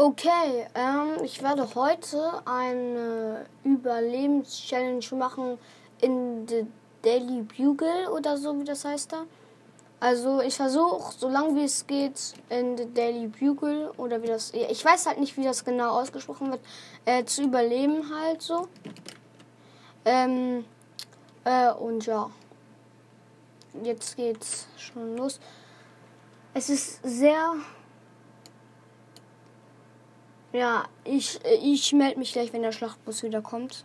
Okay, ähm, ich werde heute eine Überlebenschallenge machen in The Daily Bugle oder so, wie das heißt da. Also ich versuche, so lange wie es geht, in The Daily Bugle oder wie das, ich weiß halt nicht, wie das genau ausgesprochen wird, äh, zu überleben halt so. Ähm, äh, und ja, jetzt geht's schon los. Es ist sehr ja, ich, ich melde mich gleich, wenn der Schlachtbus wieder kommt.